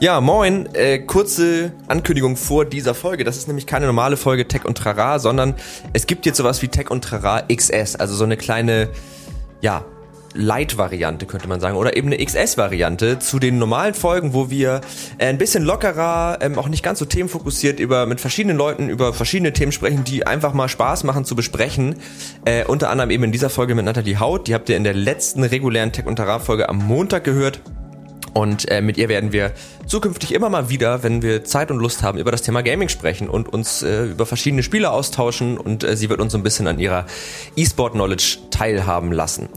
Ja, moin. Äh, kurze Ankündigung vor dieser Folge. Das ist nämlich keine normale Folge Tech und Trara, sondern es gibt jetzt sowas wie Tech und Trara XS, also so eine kleine, ja, Light-Variante, könnte man sagen, oder eben eine XS-Variante zu den normalen Folgen, wo wir äh, ein bisschen lockerer, ähm, auch nicht ganz so themenfokussiert über mit verschiedenen Leuten über verschiedene Themen sprechen, die einfach mal Spaß machen zu besprechen. Äh, unter anderem eben in dieser Folge mit Nathalie Haut, die habt ihr in der letzten regulären Tech und Terra Folge am Montag gehört. Und äh, mit ihr werden wir zukünftig immer mal wieder, wenn wir Zeit und Lust haben, über das Thema Gaming sprechen und uns äh, über verschiedene Spiele austauschen und äh, sie wird uns so ein bisschen an ihrer E-Sport-Knowledge teilhaben lassen.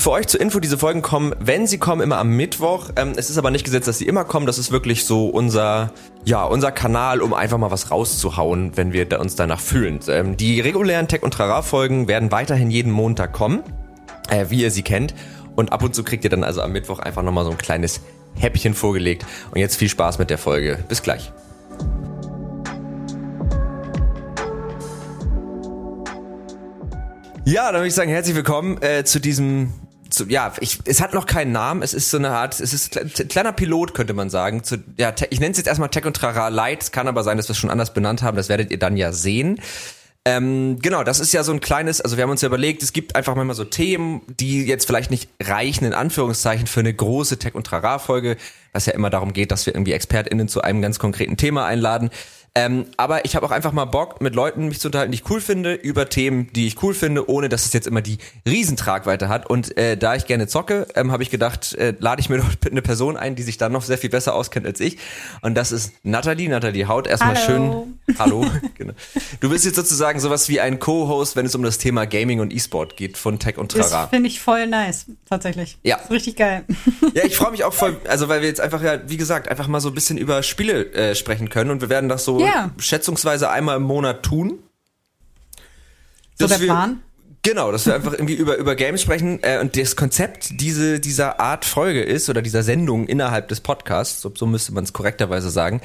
Für euch zur Info, diese Folgen kommen, wenn sie kommen, immer am Mittwoch. Ähm, es ist aber nicht gesetzt, dass sie immer kommen. Das ist wirklich so unser, ja, unser Kanal, um einfach mal was rauszuhauen, wenn wir uns danach fühlen. Ähm, die regulären Tech- und Trara-Folgen werden weiterhin jeden Montag kommen, äh, wie ihr sie kennt. Und ab und zu kriegt ihr dann also am Mittwoch einfach nochmal so ein kleines Häppchen vorgelegt. Und jetzt viel Spaß mit der Folge. Bis gleich. Ja, dann würde ich sagen, herzlich willkommen äh, zu diesem zu, ja, ich, es hat noch keinen Namen. Es ist so eine Art, es ist ein kleiner Pilot, könnte man sagen. Zu, ja, ich nenne es jetzt erstmal Tech und Trara Light. Es kann aber sein, dass wir es schon anders benannt haben. Das werdet ihr dann ja sehen. Ähm, genau, das ist ja so ein kleines, also wir haben uns ja überlegt, es gibt einfach manchmal so Themen, die jetzt vielleicht nicht reichen, in Anführungszeichen, für eine große Tech- und Trara-Folge, was ja immer darum geht, dass wir irgendwie ExpertInnen zu einem ganz konkreten Thema einladen. Ähm, aber ich habe auch einfach mal Bock, mit Leuten mich zu unterhalten, die ich cool finde, über Themen, die ich cool finde, ohne dass es jetzt immer die Riesentragweite hat. Und äh, da ich gerne zocke, ähm, habe ich gedacht, äh, lade ich mir doch eine Person ein, die sich da noch sehr viel besser auskennt als ich. Und das ist Nathalie. Nathalie Haut, erstmal schön. Hallo. genau. Du bist jetzt sozusagen sowas wie ein Co-Host, wenn es um das Thema Gaming und E-Sport geht von Tech und Trara. Das finde ich voll nice, tatsächlich. Ja. Richtig geil. Ja, ich freue mich auch voll, also weil wir jetzt einfach ja, wie gesagt, einfach mal so ein bisschen über Spiele äh, sprechen können und wir werden das so Ja. schätzungsweise einmal im Monat tun. So der Plan? Genau, dass wir einfach irgendwie über, über Games sprechen. Äh, und das Konzept diese, dieser Art Folge ist, oder dieser Sendung innerhalb des Podcasts, so, so müsste man es korrekterweise sagen,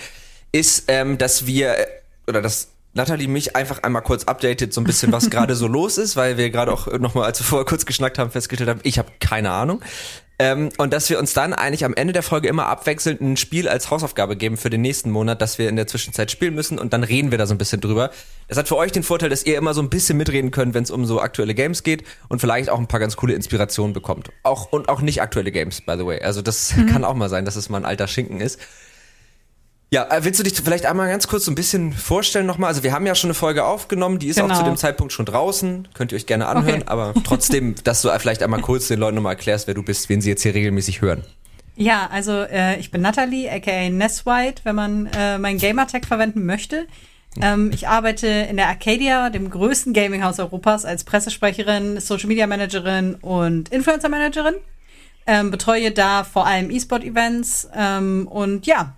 ist, ähm, dass wir, äh, oder dass Nathalie mich einfach einmal kurz updatet, so ein bisschen, was gerade so los ist, weil wir gerade auch nochmal, als wir vorher kurz geschnackt haben, festgestellt haben, ich habe keine Ahnung. Ähm, und dass wir uns dann eigentlich am Ende der Folge immer abwechselnd ein Spiel als Hausaufgabe geben für den nächsten Monat, dass wir in der Zwischenzeit spielen müssen und dann reden wir da so ein bisschen drüber. Das hat für euch den Vorteil, dass ihr immer so ein bisschen mitreden könnt, wenn es um so aktuelle Games geht und vielleicht auch ein paar ganz coole Inspirationen bekommt. Auch und auch nicht aktuelle Games, by the way. Also das kann auch mal sein, dass es mal ein alter Schinken ist. Ja, äh, willst du dich vielleicht einmal ganz kurz so ein bisschen vorstellen nochmal? Also wir haben ja schon eine Folge aufgenommen, die ist auch Genau. zu dem Zeitpunkt schon draußen, könnt ihr euch gerne anhören, Okay. aber trotzdem, dass du vielleicht einmal kurz den Leuten nochmal erklärst, wer du bist, wen sie jetzt hier regelmäßig hören. Ja, also äh, ich bin Natalie, aka Ness White, wenn man äh, meinen Gamertag verwenden möchte. Ähm, ich arbeite in der Arcadia, dem größten Gaminghaus Europas, als Pressesprecherin, Social Media Managerin und Influencer Managerin. Ähm, betreue da vor allem E-Sport-Events ähm, und ja,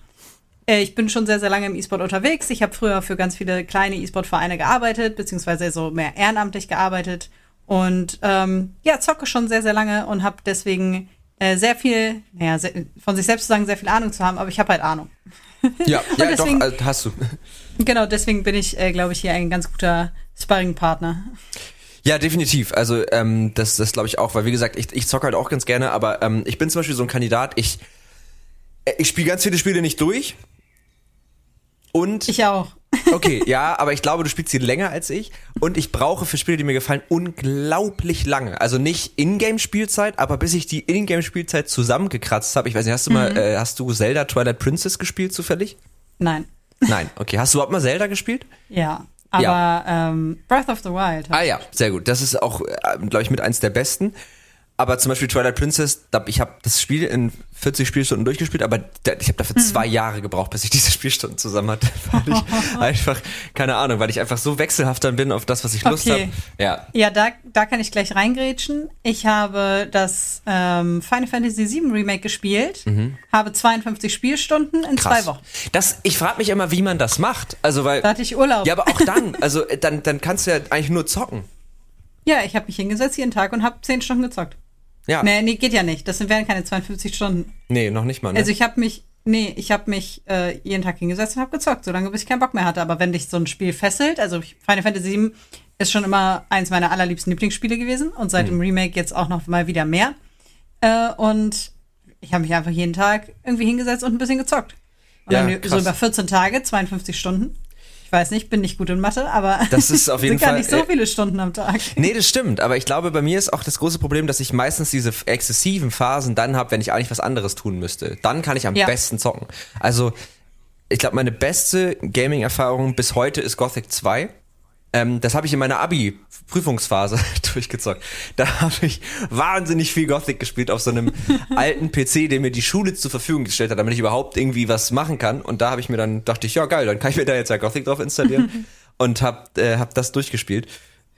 ich bin schon sehr, sehr lange im E-Sport unterwegs. Ich habe früher für ganz viele kleine E-Sport-Vereine gearbeitet, beziehungsweise so mehr ehrenamtlich gearbeitet. Und ähm, ja, zocke schon sehr, sehr lange und habe deswegen äh, sehr viel, naja, sehr, von sich selbst zu sagen, sehr viel Ahnung zu haben, aber ich habe halt Ahnung. Ja, ja deswegen- doch, äh, hast du. Genau, deswegen bin ich, äh, glaube ich, hier ein ganz guter Sparring-Partner. Ja, definitiv. Also ähm, das, das glaube ich auch, weil wie gesagt, ich, ich zocke halt auch ganz gerne, aber ähm, ich bin zum Beispiel so ein Kandidat, ich, äh, ich spiele ganz viele Spiele nicht durch. Und Ich auch. okay, ja, aber ich glaube, du spielst sie länger als ich und ich brauche für Spiele, die mir gefallen, unglaublich lange. Also nicht Ingame-Spielzeit, aber bis ich die Ingame-Spielzeit zusammengekratzt habe. Ich weiß nicht, hast du mal, äh, hast du Zelda Twilight Princess gespielt zufällig? Nein. Nein, okay. Hast du überhaupt mal Zelda gespielt? Ja. Aber Ja. Ähm, Breath of the Wild. Ah ja, sehr gut. Das ist auch, glaube ich, mit eins der besten. Aber zum Beispiel Twilight Princess, ich habe das Spiel in 40 Spielstunden durchgespielt, aber ich habe dafür zwei Jahre gebraucht, bis ich diese Spielstunden zusammen hatte. Weil ich einfach, keine Ahnung, weil ich einfach so wechselhaft dann bin auf das, was ich Lust Okay. habe. Ja. Ja, da, da kann ich gleich reingrätschen. Ich habe das ähm, Final Fantasy VII Remake gespielt, habe 52 Spielstunden in Mhm. Krass. zwei Wochen. Das, ich frage mich immer, wie man das macht. Also weil. Da hatte ich Urlaub. Ja, aber auch dann, also äh, dann, dann kannst du ja eigentlich nur zocken. Ja, ich habe mich hingesetzt jeden Tag und habe 10 Stunden gezockt. Ja. Nee, nee, geht ja nicht. Das wären keine 52 Stunden. Nee, noch nicht mal. Ne? Also ich habe mich, nee, ich habe mich äh, jeden Tag hingesetzt und habe gezockt, solange bis ich keinen Bock mehr hatte. Aber wenn dich so ein Spiel fesselt, also Final Fantasy VII ist schon immer eins meiner allerliebsten Lieblingsspiele gewesen und seit dem Remake jetzt auch noch mal wieder mehr. Äh, und ich habe mich einfach jeden Tag irgendwie hingesetzt und ein bisschen gezockt. Und Ja, dann so krass. über 14 Tage, 52 Stunden. Ich weiß nicht, bin nicht gut in Mathe, aber Das ist auf jeden sind gar Fall, nicht so äh, viele Stunden am Tag. Nee, das stimmt. Aber ich glaube, bei mir ist auch das große Problem, dass ich meistens diese exzessiven Phasen dann habe, wenn ich eigentlich was anderes tun müsste. Dann kann ich am Ja. besten zocken. Also, ich glaube, meine beste Gaming-Erfahrung bis heute ist Gothic 2. Ähm, das habe ich in meiner Abi-Prüfungsphase durchgezockt. Da habe ich wahnsinnig viel Gothic gespielt auf so einem alten PC, den mir die Schule zur Verfügung gestellt hat, damit ich überhaupt irgendwie was machen kann. Und da habe ich mir dann, dachte ich, ja geil, dann kann ich mir da jetzt ja Gothic drauf installieren. und hab, äh, hab das durchgespielt.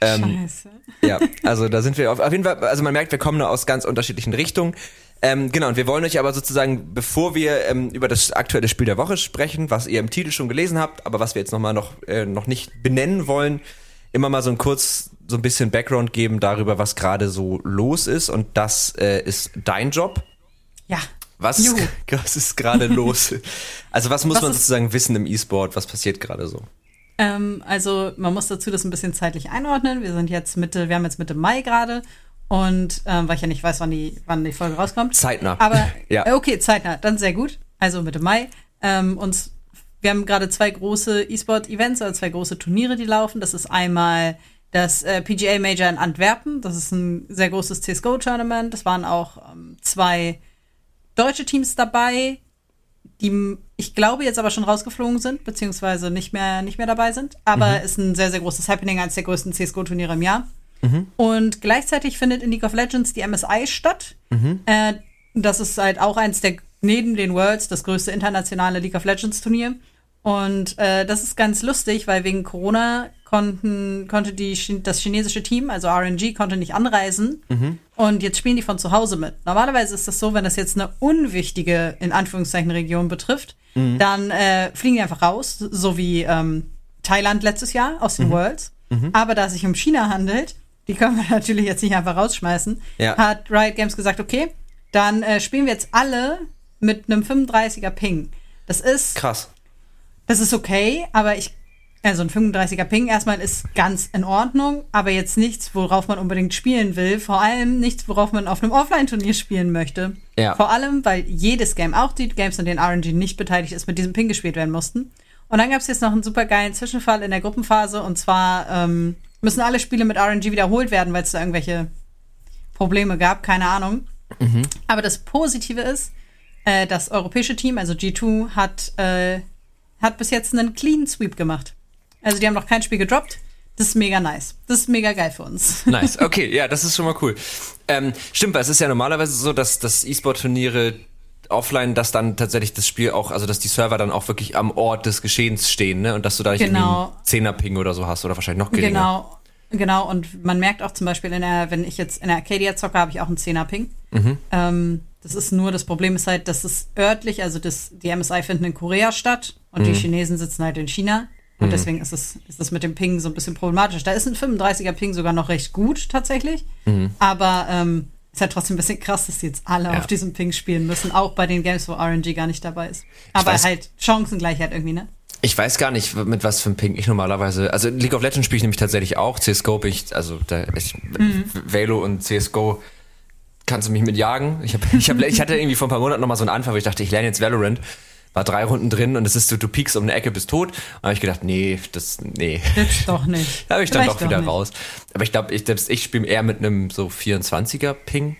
Ähm, Scheiße. ja, also da sind wir auf, auf jeden Fall, also man merkt, wir kommen da aus ganz unterschiedlichen Richtungen. Ähm, genau, und wir wollen euch aber sozusagen, bevor wir ähm, über das aktuelle Spiel der Woche sprechen, was ihr im Titel schon gelesen habt, aber was wir jetzt nochmal noch, äh, noch nicht benennen wollen, immer mal so ein kurz so ein bisschen Background geben darüber, was gerade so los ist. Und das äh, ist dein Job. Ja. Was, Juhu. was ist gerade los? Also was muss Was man sozusagen wissen im E-Sport? Was passiert gerade so? Ähm, also man muss dazu das ein bisschen zeitlich einordnen. Wir sind jetzt Mitte, wir haben jetzt Mitte Mai gerade und ähm, weil ich ja nicht weiß, wann die, wann die Folge rauskommt. Zeitnah. Aber Ja. äh, okay, zeitnah, dann sehr gut. Also Mitte Mai. Ähm, uns, wir haben gerade zwei große E-Sport-Events, also zwei große Turniere, die laufen. Das ist einmal das äh, PGA Major in Antwerpen. Das ist ein sehr großes CSGO-Tournament. Das waren auch ähm, zwei deutsche Teams dabei, die ich glaube jetzt aber schon rausgeflogen sind, beziehungsweise nicht mehr, nicht mehr dabei sind. Aber ist ein sehr, sehr großes Happening, eines der größten CSGO-Turniere im Jahr. Und gleichzeitig findet in League of Legends die MSI statt. Äh, das ist halt auch eins der, neben den Worlds, das größte internationale League of Legends Turnier. Und äh, das ist ganz lustig, weil wegen Corona konnten, konnte die, das chinesische Team, also RNG, konnte nicht anreisen. Und jetzt spielen die von zu Hause mit. Normalerweise ist das so, wenn das jetzt eine unwichtige, in Anführungszeichen, Region betrifft, dann äh, fliegen die einfach raus, so wie ähm, Thailand letztes Jahr aus den Worlds. Aber da es sich um China handelt, die können wir natürlich jetzt nicht einfach rausschmeißen, Ja. hat Riot Games gesagt, okay, dann äh, spielen wir jetzt alle mit einem 35er Ping. Das ist Krass. das ist okay, aber ich, also ein 35er Ping erstmal ist ganz in Ordnung, aber jetzt nichts, worauf man unbedingt spielen will. Vor allem nichts, worauf man auf einem Offline-Turnier spielen möchte. Ja. Vor allem, weil jedes Game, auch die Games, an denen RNG nicht beteiligt ist, mit diesem Ping gespielt werden mussten. Und dann gab es jetzt noch einen super geilen Zwischenfall in der Gruppenphase und zwar ähm, müssen alle Spiele mit RNG wiederholt werden, weil es da irgendwelche Probleme gab, keine Ahnung. Aber das Positive ist, äh, das europäische Team, also G2, hat, äh, hat bis jetzt einen Clean Sweep gemacht. Also die haben noch kein Spiel gedroppt. Das ist mega nice. Das ist mega geil für uns. Nice, okay, ja, das ist schon mal cool. Ähm, stimmt, weil es ist ja normalerweise so, dass, dass E-Sport-Turniere offline, dass dann tatsächlich das Spiel auch, also dass die Server dann auch wirklich am Ort des Geschehens stehen, ne? Und dass du da nicht Genau. 10er-Ping oder so hast oder wahrscheinlich noch geringer. Genau. Genau, und man merkt auch zum Beispiel, in der, wenn ich jetzt in der Arcadia zocke, habe ich auch einen 10er-Ping. Ähm, das ist nur, das Problem ist halt, dass es örtlich, also das, die MSI finden in Korea statt und die Chinesen sitzen halt in China. Und deswegen ist es, ist es mit dem Ping so ein bisschen problematisch. Da ist ein 35er Ping sogar noch recht gut tatsächlich. Aber ähm, ist halt trotzdem ein bisschen krass, dass die jetzt alle Ja. auf diesem Ping spielen müssen, auch bei den Games, wo RNG gar nicht dabei ist. Aber weiß- halt Chancengleichheit irgendwie, ne? Ich weiß gar nicht, mit was für ein Ping ich normalerweise. Also League of Legends spiele ich nämlich tatsächlich auch. CSGO bin ich, also da ich, Velo und CSGO kannst du mich mit jagen. Ich, hab, ich, hab, ich hatte irgendwie vor ein paar Monaten noch mal so einen Anfall, wo ich dachte, ich lerne jetzt Valorant. War drei Runden drin und es ist so, du piekst um eine Ecke, bist tot. Und habe ich gedacht, nee, das, nee. Jetzt doch nicht. Da habe ich dann Vielleicht doch wieder nicht. raus. Aber ich glaube, ich, selbst ich spiele eher mit einem so 24er Ping.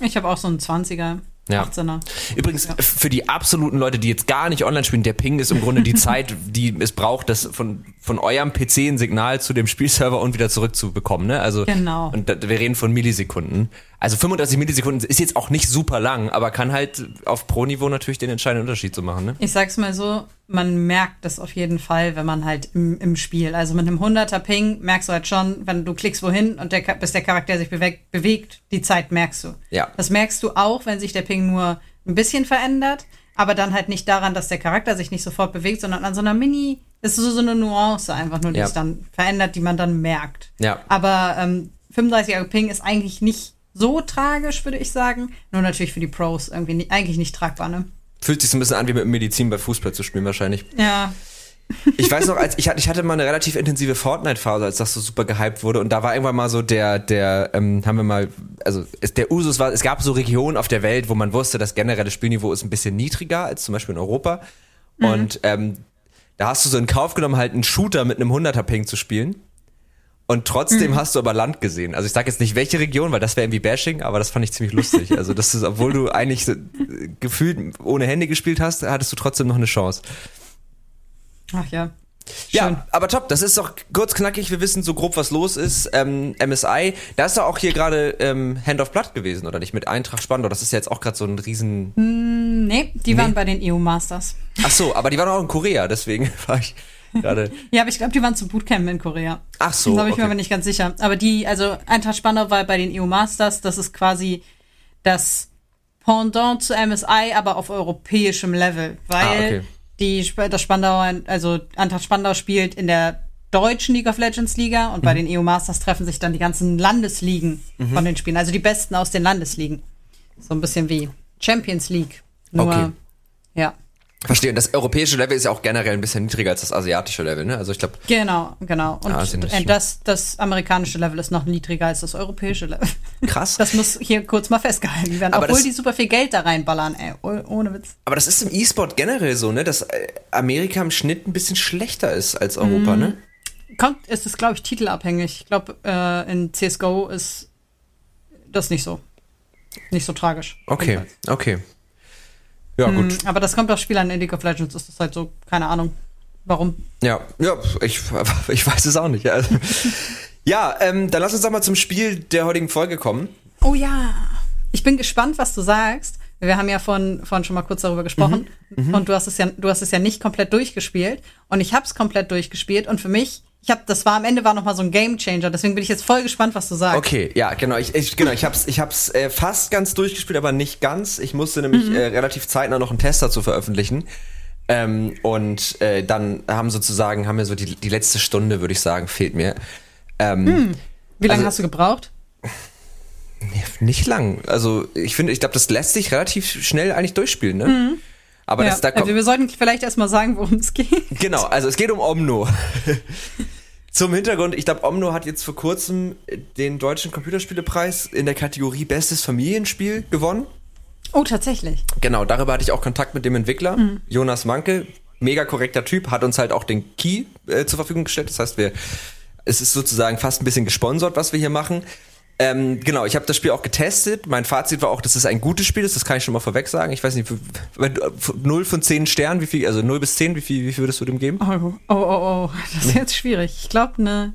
Ich habe auch so einen 20er, Ja. 18er. Übrigens, für die absoluten Leute, die jetzt gar nicht online spielen, der Ping ist im Grunde die Zeit, die es braucht, das von, von eurem PC ein Signal zu dem Spielserver und wieder zurückzubekommen. Ne? Also, Genau. Und da, wir reden von Millisekunden. Also 35 Millisekunden ist jetzt auch nicht super lang, aber kann halt auf Pro-Niveau natürlich den entscheidenden Unterschied zu machen. Ne? Ich sag's mal so, man merkt das auf jeden Fall, wenn man halt im, im Spiel, also mit einem 100er Ping merkst du halt schon, wenn du klickst wohin und der, bis der Charakter sich bewegt, bewegt, die Zeit merkst du. Ja. Das merkst du auch, wenn sich der Ping nur ein bisschen verändert, aber dann halt nicht daran, dass der Charakter sich nicht sofort bewegt, sondern an so einer Mini, das ist so, so eine Nuance einfach nur, die Ja. es dann verändert, die man dann merkt. Ja. Aber ähm, 35er Ping ist eigentlich nicht so tragisch, würde ich sagen. Nur natürlich für die Pros irgendwie nicht, eigentlich nicht tragbar, ne? Fühlt sich so ein bisschen an, wie mit Medizin bei Fußball zu spielen wahrscheinlich. Ja, Ich weiß noch, als ich hatte, ich hatte mal eine relativ intensive Fortnite-Phase, als das so super gehypt wurde. Und da war irgendwann mal so der, der, ähm, haben wir mal, also es, der Usus war, es gab so Regionen auf der Welt, wo man wusste, das generelle Spielniveau ist ein bisschen niedriger als zum Beispiel in Europa. Und ähm, da hast du so in Kauf genommen, halt einen Shooter mit einem 100er Ping zu spielen. Und trotzdem hast du aber Land gesehen. Also ich sage jetzt nicht welche Region, weil das wäre irgendwie Bashing, aber das fand ich ziemlich lustig. Also das ist, obwohl du eigentlich so, äh, gefühlt ohne Handy gespielt hast, hattest du trotzdem noch eine Chance. Ach ja. Ja, Schön. aber top, das ist doch kurz knackig, wir wissen so grob, was los ist. Ähm, MSI, da ist doch auch hier gerade ähm, Hand of Blood gewesen, oder nicht? Mit Eintracht Spandau, das ist ja jetzt auch gerade so ein riesen... Nee, die waren bei den EU Masters. Ach so, aber die waren auch in Korea, deswegen war ich gerade... Ja, aber ich glaube, die waren zum Bootcamp in Korea. Ach so, Da bin ich okay. mir aber nicht ganz sicher. Aber die, also Eintracht Spandau war bei den EU Masters, das ist quasi das Pendant zu MSI, aber auf europäischem Level. Weil Ah, okay. die, das Spandau, also Eintracht Spandau spielt in der deutschen League of Legends Liga und bei Mhm. den EU Masters treffen sich dann die ganzen Landesligen von den Spielen, also die besten aus den Landesligen. So ein bisschen wie Champions League. Nur, Okay. ja. Verstehe, und das europäische Level ist ja auch generell ein bisschen niedriger als das asiatische Level, ne? Also ich glaube, Genau, genau. Und ist nicht äh, schlimm. das, das amerikanische Level ist noch niedriger als das europäische Level. krass. Das muss hier kurz mal festgehalten werden. Aber Obwohl das- die super viel Geld da reinballern, ey. Oh- Ohne Witz. Aber das ist im E-Sport generell so, ne? Dass äh, Amerika im Schnitt ein bisschen schlechter ist als Europa, Mhm. ne? Kommt, ist es, glaube ich, titelabhängig. Ich glaube, äh, in CSGO ist das nicht so. Nicht so tragisch. Okay, Jedenfalls. okay. Ja, gut. Mm, Aber das kommt auf Spielern in League of Legends, ist das halt so, keine Ahnung. Warum? Ja, ja, ich, ich weiß es auch nicht. Also, ja, ähm, dann lass uns doch mal zum Spiel der heutigen Folge kommen. Oh ja. Ich bin gespannt, was du sagst. Wir haben ja von, von schon mal kurz darüber gesprochen. Mhm, Und du hast es ja, du hast es ja nicht komplett durchgespielt. Und ich habe es komplett durchgespielt. Und für mich, ich habe, das war am Ende war noch mal so ein Game Changer. Deswegen bin ich jetzt voll gespannt, was du sagst. Okay, ja, genau. Ich, ich, genau, ich hab's, ich hab's äh, fast ganz durchgespielt, aber nicht ganz. Ich musste nämlich äh, relativ zeitnah noch einen Test dazu veröffentlichen. Ähm, und äh, dann haben sozusagen, haben wir so die, die letzte Stunde, würde ich sagen, fehlt mir. Ähm, Wie lange also- hast du gebraucht? Nicht lang. Also ich finde, ich glaube, das lässt sich relativ schnell eigentlich durchspielen, ne? Aber ja, das da kommt. also wir sollten vielleicht erstmal sagen, worum es geht. Genau, also es geht um Omno. Zum Hintergrund, ich glaube, Omno hat jetzt vor kurzem den deutschen Computerspielepreis in der Kategorie Bestes Familienspiel gewonnen. Oh, tatsächlich. Genau, darüber hatte ich auch Kontakt mit dem Entwickler, Jonas Manke. Mega korrekter Typ, hat uns halt auch den Key äh, zur Verfügung gestellt. Das heißt, wir, es ist sozusagen fast ein bisschen gesponsert, was wir hier machen. Ähm, genau, ich habe das Spiel auch getestet. Mein Fazit war auch, dass es ein gutes Spiel ist. Das kann ich schon mal vorweg sagen. Ich weiß nicht, wenn du- 0 von 10 Sternen, wie viel, also 0 bis 10, wie viel, wie viel würdest du dem geben? Oh, oh, oh, oh. Das ist jetzt schwierig. Ich glaube, ne.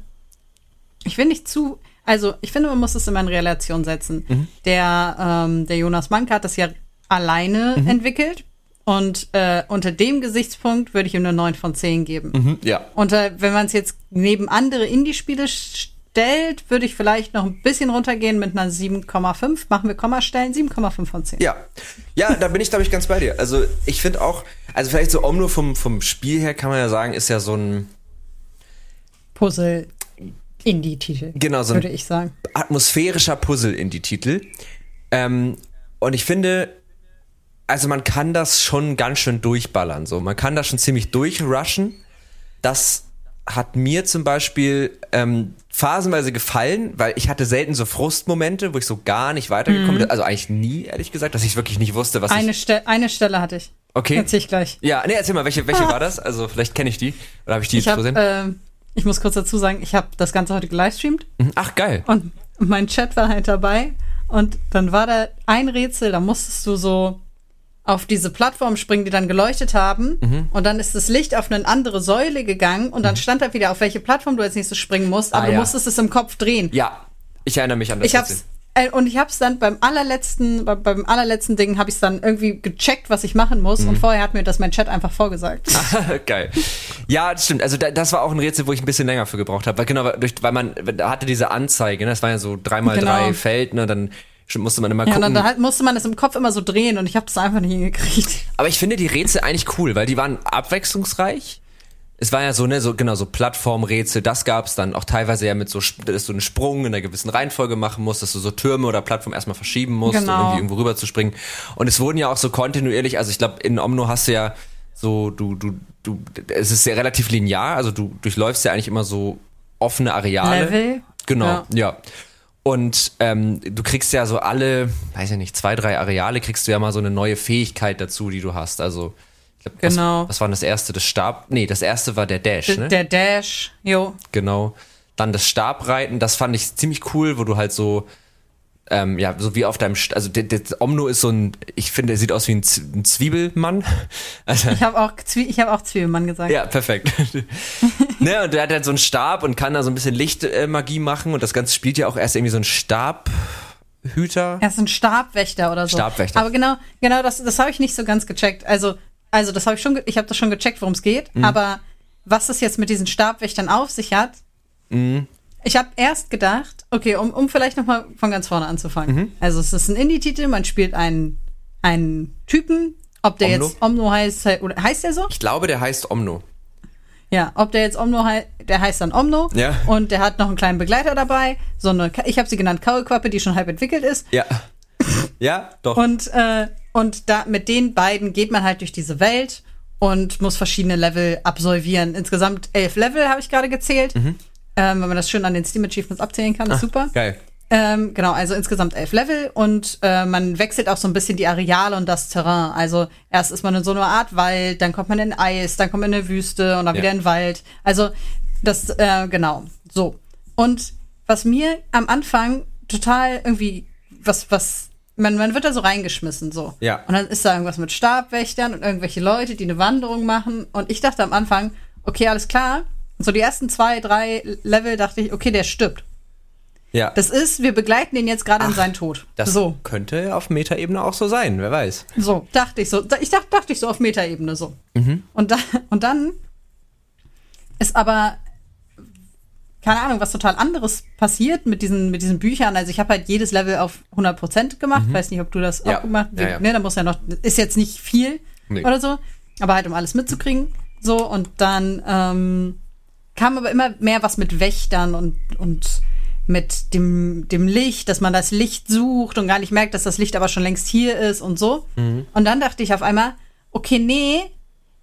Ich will nicht zu. Also, ich finde, man muss es immer in Relation setzen. Mhm. Der, ähm, der Jonas Mank hat das ja alleine Mhm. entwickelt. Und äh, unter dem Gesichtspunkt würde ich ihm eine 9 von 10 geben. Mhm, ja. Und äh, wenn man es jetzt neben andere Indie-Spiele stellt, würde ich vielleicht noch ein bisschen runtergehen mit einer 7,5. Machen wir Kommastellen, 7,5 von 10. Ja, ja, da bin ich, glaube ich, ganz bei dir. Also ich finde auch, also vielleicht so Omno vom, vom Spiel her kann man ja sagen, ist ja so ein, Puzzle. Indie-Titel. Genau, so Würde ich sagen. atmosphärischer Puzzle in die Titel. Ähm, und ich finde, also man kann das schon ganz schön durchballern. So, man kann das schon ziemlich durchrushen. Das hat mir zum Beispiel ähm, phasenweise gefallen, weil ich hatte selten so Frustmomente, wo ich so gar nicht weitergekommen bin. Also eigentlich nie, ehrlich gesagt, dass ich wirklich nicht wusste, was Eine, ich. Ste eine Stelle hatte ich. Okay. Erzähl ich gleich. Ja, nee, erzähl mal, welche, welche war das? Also vielleicht kenne ich die. Oder habe ich die Ich jetzt gesehen? ähm, ich muss kurz dazu sagen, ich habe das Ganze heute gelivestreamt Ach, geil. und mein Chat war halt dabei und dann war da ein Rätsel, da musstest du so auf diese Plattform springen, die dann geleuchtet haben Mhm. und dann ist das Licht auf eine andere Säule gegangen und dann stand da wieder, auf welche Plattform du als nächstes springen musst, aber Ah, du ja. musstest es im Kopf drehen. Ja, ich erinnere mich an das. Ich hab's äh, und ich hab's dann beim allerletzten bei, beim allerletzten Ding habe ich dann irgendwie gecheckt, was ich machen muss Mhm. und vorher hat mir das mein Chat einfach vorgesagt. Geil. Ja, das stimmt. Also da, das war auch ein Rätsel, wo ich ein bisschen länger für gebraucht habe. Weil genau, weil, durch, weil man da hatte diese Anzeige, ne? das war ja so dreimal Genau. drei Feld, ne? Dann musste man immer Ja, gucken. dann halt musste man das im Kopf immer so drehen und ich habe das einfach nicht hingekriegt. Aber ich finde die Rätsel eigentlich cool, weil die waren abwechslungsreich. Es war ja so, ne, so genau so Plattformrätsel, das gab's dann auch teilweise ja mit so, dass du einen Sprung in einer gewissen Reihenfolge machen musst, dass du so Türme oder Plattformen erstmal verschieben musst, um Genau. irgendwie irgendwo rüber zu springen. Und es wurden ja auch so kontinuierlich, also ich glaube, in Omno hast du ja so, du, du, du, es ist ja relativ linear, also du durchläufst ja eigentlich immer so offene Areale. Level? Genau, Ja. ja. Und ähm, du kriegst ja so alle, weiß ich nicht, zwei, drei Areale kriegst du ja mal so eine neue Fähigkeit dazu, die du hast. Also ich glaub, Genau. Was, was war das erste? Das Stab? Nee, das erste war der Dash, D- ne? Der Dash, jo. Genau. Dann das Stabreiten, das fand ich ziemlich cool, wo du halt so, ähm, ja, so wie auf deinem, St also der, der Omno ist so ein, ich finde, er sieht aus wie ein, Z ein Zwiebelmann. Also, Ich habe auch, Zwie ich hab auch Zwiebelmann gesagt. ja, perfekt. ne, und der hat halt so einen Stab und kann da so ein bisschen Lichtmagie machen und das Ganze spielt ja auch erst irgendwie so ein Stabhüter. Er ist ein Stabwächter oder so. Stabwächter. Aber genau, genau das, das habe ich nicht so ganz gecheckt. Also, also das habe ich schon, ich habe das schon gecheckt, worum es geht. Mhm. Aber was das jetzt mit diesen Stabwächtern auf sich hat, Mhm. ich habe erst gedacht, okay, um, um vielleicht noch mal von ganz vorne anzufangen. Mhm. Also es ist ein Indie-Titel, man spielt einen, einen Typen, ob der Omno? jetzt Omno heißt, he- oder heißt der so? Ich glaube, der heißt Omno. Ja, ob der jetzt Omno heißt, der heißt dann Omno. Ja. Und der hat noch einen kleinen Begleiter dabei, so eine, ich habe sie genannt Kaulquappe, die schon halb entwickelt ist. Ja. Ja, doch. Und, äh, und da mit den beiden geht man halt durch diese Welt und muss verschiedene Level absolvieren. Insgesamt elf Level habe ich gerade gezählt. Mhm. Ähm, wenn man das schön an den Steam Achievements abzählen kann, ist super. Geil. Ähm, genau, also insgesamt elf Level und äh, man wechselt auch so ein bisschen die Areale und das Terrain. Also erst ist man in so einer Art Wald, dann kommt man in Eis, dann kommt man in eine Wüste und dann Ja. wieder in Wald. Also das, äh, genau, so. Und was mir am Anfang total irgendwie, was, was, man, man wird da so reingeschmissen, so. Ja. Und dann ist da irgendwas mit Stabwächtern und irgendwelche Leute, die eine Wanderung machen. Und ich dachte am Anfang, okay, alles klar. So die ersten zwei, drei Level dachte ich, okay, der stirbt. Ja. Das ist, wir begleiten ihn jetzt gerade in seinen Tod. das so, könnte auf Metaebene auch so sein, wer weiß. so, dachte ich so. Ich dachte, dachte ich so auf Metaebene so. Mhm. Und, da, und dann ist aber, keine Ahnung, was total anderes passiert mit diesen, mit diesen Büchern. Also ich habe halt jedes Level auf 100% gemacht. Weiß nicht, ob du das Mhm. Ja. auch gemacht hast. Ja, ja. Ne, da muss ja noch, ist jetzt nicht viel Nee. oder so. Aber halt, um alles mitzukriegen. So, und dann ähm, kam aber immer mehr was mit Wächtern und, und mit dem, dem Licht, dass man das Licht sucht und gar nicht merkt, dass das Licht aber schon längst hier ist und so. Und dann dachte ich auf einmal, okay, nee,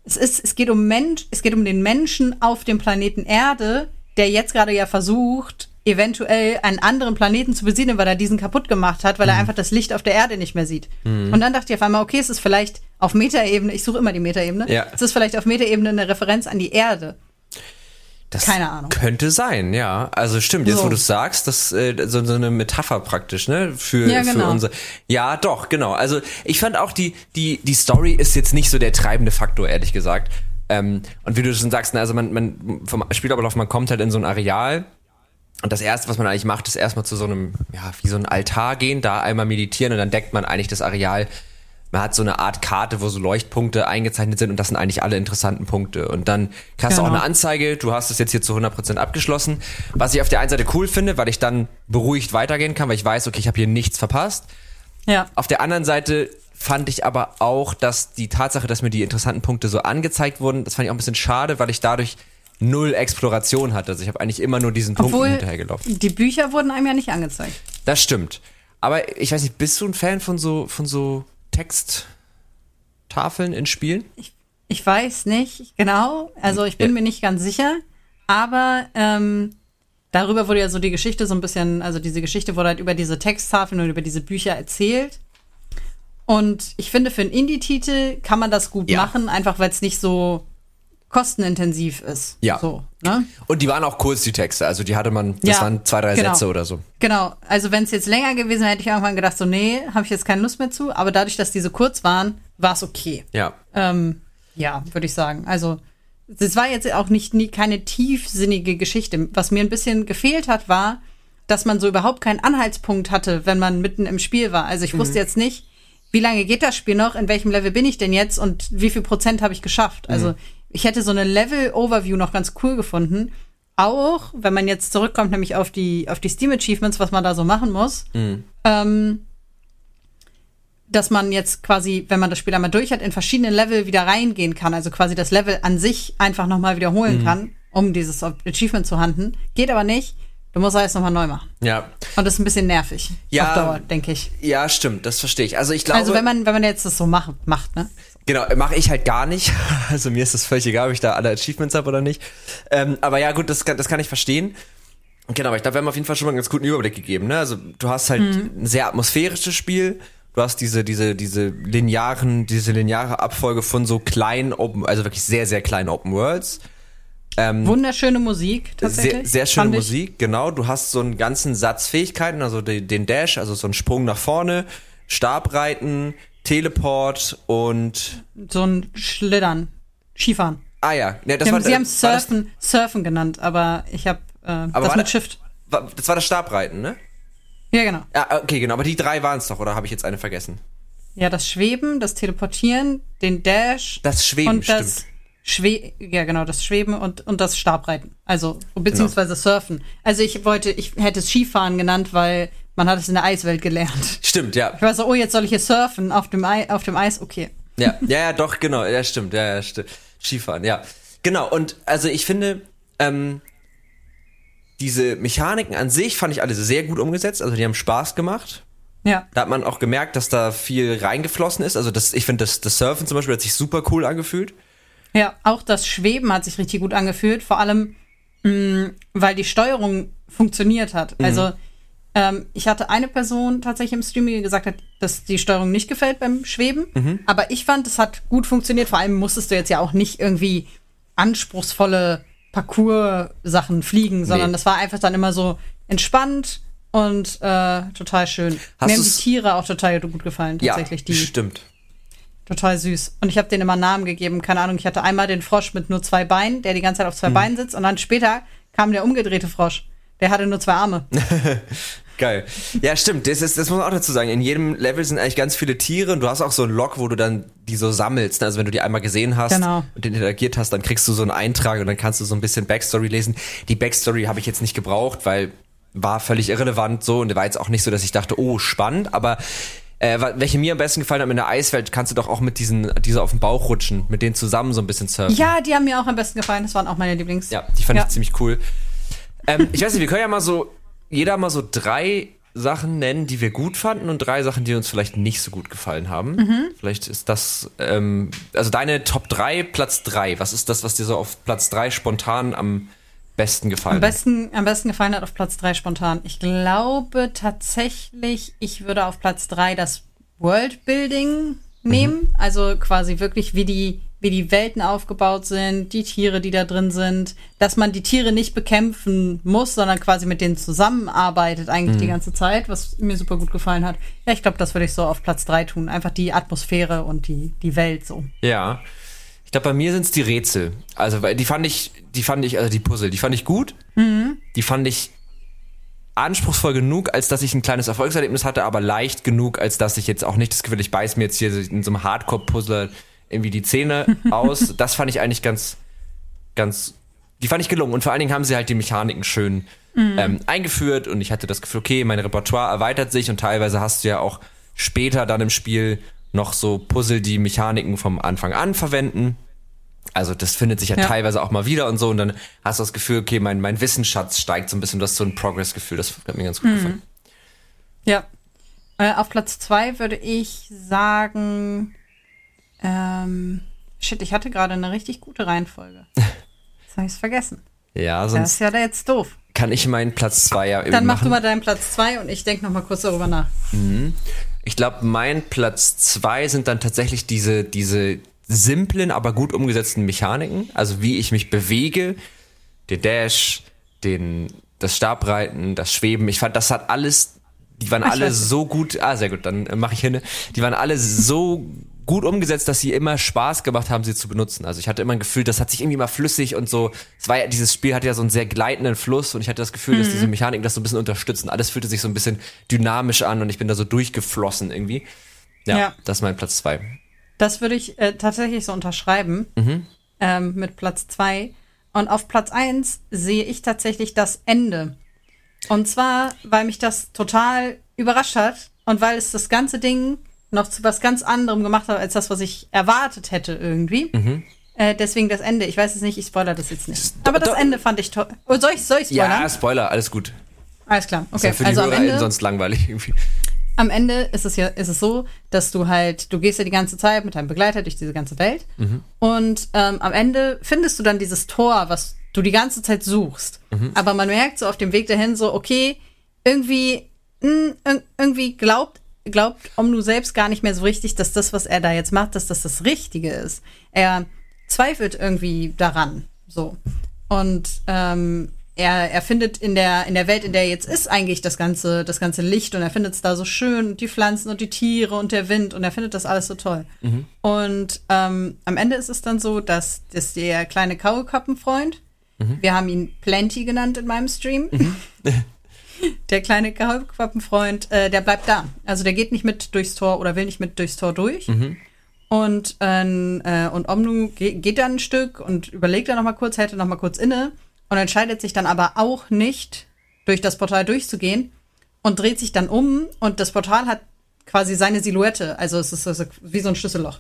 es ist, es geht um Mensch, es geht um den Menschen auf dem Planeten Erde, der jetzt gerade ja versucht, eventuell einen anderen Planeten zu besiedeln, weil er diesen kaputt gemacht hat, weil er einfach das Licht auf der Erde nicht mehr sieht. Und dann dachte ich auf einmal, okay, es ist vielleicht auf Metaebene, ich suche immer die Metaebene, Ja. es ist vielleicht auf Metaebene eine Referenz an die Erde. Das Keine Ahnung. Könnte sein, ja. Also stimmt, jetzt So. wo du es sagst, das äh, so, so eine Metapher praktisch, ne? Für, Ja, für genau. unser. Ja, doch, genau. Also ich fand auch die, die, die Story ist jetzt nicht so der treibende Faktor, ehrlich gesagt. Ähm, und wie du schon sagst, ne, also man, man vom Spielablauf, man kommt halt in so ein Areal. Und das erste, was man eigentlich macht, ist erstmal zu so einem, ja, wie so ein Altar gehen, da einmal meditieren und dann deckt man eigentlich das Areal. Man hat so eine Art Karte, wo so Leuchtpunkte eingezeichnet sind und das sind eigentlich alle interessanten Punkte. Und dann hast du auch Genau. eine Anzeige, du hast es jetzt hier zu 100% abgeschlossen. Was ich auf der einen Seite cool finde, weil ich dann beruhigt weitergehen kann, weil ich weiß, okay, ich habe hier nichts verpasst. Ja. Auf der anderen Seite fand ich aber auch, dass die Tatsache, dass mir die interessanten Punkte so angezeigt wurden, das fand ich auch ein bisschen schade, weil ich dadurch null Exploration hatte. Also ich habe eigentlich immer nur diesen Obwohl, hinterhergelaufen. die Bücher wurden einem ja nicht angezeigt. Das stimmt. Aber ich weiß nicht, bist du ein Fan von so, von so Texttafeln in Spielen? Ich weiß nicht genau, also ich bin Ja. mir nicht ganz sicher, aber ähm, darüber wurde ja so die Geschichte so ein bisschen, also diese Geschichte wurde halt über diese Texttafeln und über diese Bücher erzählt. Und ich finde, für einen Indie-Titel kann man das gut Ja. machen, einfach weil es nicht so kostenintensiv ist. Ja. So, ne? Und die waren auch kurz, die Texte. Also die hatte man, das Ja, waren zwei, drei genau. Sätze oder so. Genau, also wenn es jetzt länger gewesen wäre, hätte ich irgendwann gedacht, so, nee, habe ich jetzt keine Lust mehr zu. Aber dadurch, dass diese kurz waren, war es okay. Ja. Ähm, ja, würde ich sagen. Also, es war jetzt auch nicht nie keine tiefsinnige Geschichte. Was mir ein bisschen gefehlt hat, war, dass man so überhaupt keinen Anhaltspunkt hatte, wenn man mitten im Spiel war. Also ich wusste jetzt nicht, wie lange geht das Spiel noch, in welchem Level bin ich denn jetzt und wie viel Prozent habe ich geschafft. Also ich hätte so eine Level-Overview noch ganz cool gefunden. Auch, wenn man jetzt zurückkommt, nämlich auf die, auf die Steam-Achievements, was man da so machen muss. Ähm, dass man jetzt quasi, wenn man das Spiel einmal durch hat, in verschiedene Level wieder reingehen kann. Also quasi das Level an sich einfach nochmal wiederholen kann, um dieses Achievement zu handeln. Geht aber nicht. Du musst alles nochmal neu machen. Ja. Und das ist ein bisschen nervig. Ja. Auf Dauer, denke ich. Ja, stimmt, das verstehe ich. Also ich glaube. Also wenn man, wenn man jetzt das so macht, macht, ne? Genau, mache ich halt gar nicht. Also mir ist das völlig egal, ob ich da alle Achievements habe oder nicht. Ähm, aber ja, gut, das kann, das kann ich verstehen. Genau, aber ich glaube, wir haben auf jeden Fall schon mal einen ganz guten Überblick gegeben. Ne? Also du hast halt ein sehr atmosphärisches Spiel. Du hast diese, diese, diese linearen, diese lineare Abfolge von so kleinen Open, also wirklich sehr, sehr kleinen Open Worlds. Ähm, Wunderschöne Musik, tatsächlich. Sehr, sehr schöne Musik, genau. Du hast so einen ganzen Satz Fähigkeiten, also den, den Dash, also so einen Sprung nach vorne, Stabreiten, Teleport und. So ein Schlittern. Skifahren. Ah ja, ja das sie war, sie haben Surfen, Surfen genannt, aber ich habe äh, das mit Shift. das war das Stabreiten, ne? Ja, genau. Ja, okay, genau. Aber die drei waren es doch, oder habe ich jetzt eine vergessen? Ja, das Schweben, das Teleportieren, den Dash. Das Schweben, und das stimmt. Schwe ja, genau, das Schweben und, und das Stabreiten. Also, beziehungsweise genau. Surfen. Also ich wollte, ich hätte es Skifahren genannt, weil man hat es in der Eiswelt gelernt. Stimmt, ja. Ich war so, oh, jetzt soll ich hier surfen auf dem, Ei, auf dem Eis, okay. Ja, ja, ja, doch, genau, ja, stimmt, ja, ja, stimmt. Skifahren, ja. Genau, und also ich finde, ähm, diese Mechaniken an sich fand ich alle sehr gut umgesetzt, also die haben Spaß gemacht. Ja. Da hat man auch gemerkt, dass da viel reingeflossen ist. Also das, ich finde, das, das Surfen zum Beispiel hat sich super cool angefühlt. Ja, auch das Schweben hat sich richtig gut angefühlt, vor allem, mh, mm, weil die Steuerung funktioniert hat. Mhm. Also ähm, ich hatte eine Person tatsächlich im Stream, die gesagt hat, dass die Steuerung nicht gefällt beim Schweben. Mhm. Aber ich fand, es hat gut funktioniert. Vor allem musstest du jetzt ja auch nicht irgendwie anspruchsvolle Parcours-Sachen fliegen, sondern nee. das war einfach dann immer so entspannt und äh, total schön. Hast Mir haben die Tiere auch total gut gefallen, tatsächlich. Ja, die. stimmt. Total süß. Und ich habe denen immer Namen gegeben. Keine Ahnung, ich hatte einmal den Frosch mit nur zwei Beinen, der die ganze Zeit auf zwei mhm. Beinen sitzt. Und dann später kam der umgedrehte Frosch. Der hatte nur zwei Arme. Geil. Ja, stimmt. Das, ist, das muss man auch dazu sagen. In jedem Level sind eigentlich ganz viele Tiere und du hast auch so einen Log, wo du dann die so sammelst. Also wenn du die einmal gesehen hast genau. und interagiert hast, dann kriegst du so einen Eintrag und dann kannst du so ein bisschen Backstory lesen. Die Backstory habe ich jetzt nicht gebraucht, weil war völlig irrelevant so und war jetzt auch nicht so, dass ich dachte, oh, spannend, aber äh, welche mir am besten gefallen hat in der Eiswelt, kannst du doch auch mit diesen, diese auf dem Bauch rutschen, mit denen zusammen so ein bisschen surfen. Ja, die haben mir auch am besten gefallen, das waren auch meine Lieblings. Ja, die fand ja. ich ziemlich cool. Ähm, ich weiß nicht, wir können ja mal so, jeder mal so drei Sachen nennen, die wir gut fanden und drei Sachen, die uns vielleicht nicht so gut gefallen haben. Mhm. Vielleicht ist das, ähm, also deine Top 3, Platz 3. Was ist das, was dir so auf Platz 3 spontan am besten gefallen am besten, hat? Am besten gefallen hat auf Platz 3 spontan. Ich glaube tatsächlich, ich würde auf Platz 3 das Worldbuilding nehmen. Mhm. Also quasi wirklich, wie die wie die Welten aufgebaut sind, die Tiere, die da drin sind, dass man die Tiere nicht bekämpfen muss, sondern quasi mit denen zusammenarbeitet eigentlich mhm. die ganze Zeit, was mir super gut gefallen hat. Ja, ich glaube, das würde ich so auf Platz drei tun. Einfach die Atmosphäre und die, die Welt so. Ja. Ich glaube, bei mir sind es die Rätsel. Also, die fand ich, die fand ich, also die Puzzle, die fand ich gut. Mhm. Die fand ich anspruchsvoll genug, als dass ich ein kleines Erfolgserlebnis hatte, aber leicht genug, als dass ich jetzt auch nicht das Gefühl, ich beiß mir jetzt hier in so einem Hardcore-Puzzler irgendwie die Zähne aus. Das fand ich eigentlich ganz, ganz, die fand ich gelungen. Und vor allen Dingen haben sie halt die Mechaniken schön mhm. ähm, eingeführt und ich hatte das Gefühl, okay, mein Repertoire erweitert sich und teilweise hast du ja auch später dann im Spiel noch so Puzzle, die Mechaniken vom Anfang an verwenden. Also das findet sich ja, ja, teilweise auch mal wieder und so und dann hast du das Gefühl, okay, mein, mein Wissensschatz steigt so ein bisschen, das ist so ein Progress-Gefühl, das hat mir ganz gut mhm. gefallen. Ja. Äh, auf Platz zwei würde ich sagen ähm, shit, ich hatte gerade eine richtig gute Reihenfolge. Jetzt habe ich es vergessen. Ja, sonst. Das ist ja da jetzt doof. Kann ich meinen Platz 2 ja Dann mach machen. du mal deinen Platz 2 und ich denke noch mal kurz darüber nach. Mhm. Ich glaube, mein Platz 2 sind dann tatsächlich diese, diese simplen, aber gut umgesetzten Mechaniken. Also wie ich mich bewege, den Dash, den, das Stabreiten, das Schweben. Ich fand, das hat alles, die waren Ach, alle so gut. Ah, sehr gut, dann mache ich hin. Die waren alle so gut umgesetzt, dass sie immer Spaß gemacht haben, sie zu benutzen. Also ich hatte immer ein Gefühl, das hat sich irgendwie mal flüssig und so. Es war ja, dieses Spiel hat ja so einen sehr gleitenden Fluss und ich hatte das Gefühl, mhm. dass diese Mechaniken das so ein bisschen unterstützen. Alles fühlte sich so ein bisschen dynamisch an und ich bin da so durchgeflossen irgendwie. Ja, ja. das ist mein Platz zwei. Das würde ich äh, tatsächlich so unterschreiben mhm. ähm, mit Platz zwei. Und auf Platz eins sehe ich tatsächlich das Ende. Und zwar, weil mich das total überrascht hat und weil es das ganze Ding noch zu was ganz anderem gemacht habe, als das, was ich erwartet hätte irgendwie. Mhm. Äh, deswegen das Ende. Ich weiß es nicht, ich spoilere das jetzt nicht. Aber das Ende fand ich toll. Oh, soll ich, soll ich spoilern? Ja, Spoiler, alles gut. Alles klar, okay. Ist ja für die also am Ende, sonst langweilig irgendwie. Am Ende ist es ja ist es so, dass du halt, du gehst ja die ganze Zeit mit deinem Begleiter durch diese ganze Welt mhm. und ähm, am Ende findest du dann dieses Tor, was du die ganze Zeit suchst. Mhm. Aber man merkt so auf dem Weg dahin so, okay, irgendwie, mh, hm, irgendwie glaubt glaubt Omnu selbst gar nicht mehr so richtig, dass das, was er da jetzt macht, dass das das Richtige ist. Er zweifelt irgendwie daran. So. Und ähm, er, er findet in der, in der Welt, in der er jetzt ist, eigentlich das ganze, das ganze Licht und er findet es da so schön und die Pflanzen und die Tiere und der Wind und er findet das alles so toll. Mhm. Und ähm, am Ende ist es dann so, dass, dass der kleine Kaulkappenfreund, mhm. wir haben ihn Plenty genannt in meinem Stream, mhm. der kleine Kaulquappenfreund, äh, der bleibt da. Also der geht nicht mit durchs Tor oder will nicht mit durchs Tor durch. Mhm. Und, äh, und Omnu geht, geht dann ein Stück und überlegt dann noch mal kurz, hält dann noch mal kurz inne und entscheidet sich dann aber auch nicht, durch das Portal durchzugehen und dreht sich dann um und das Portal hat quasi seine Silhouette. Also es ist also wie so ein Schlüsselloch.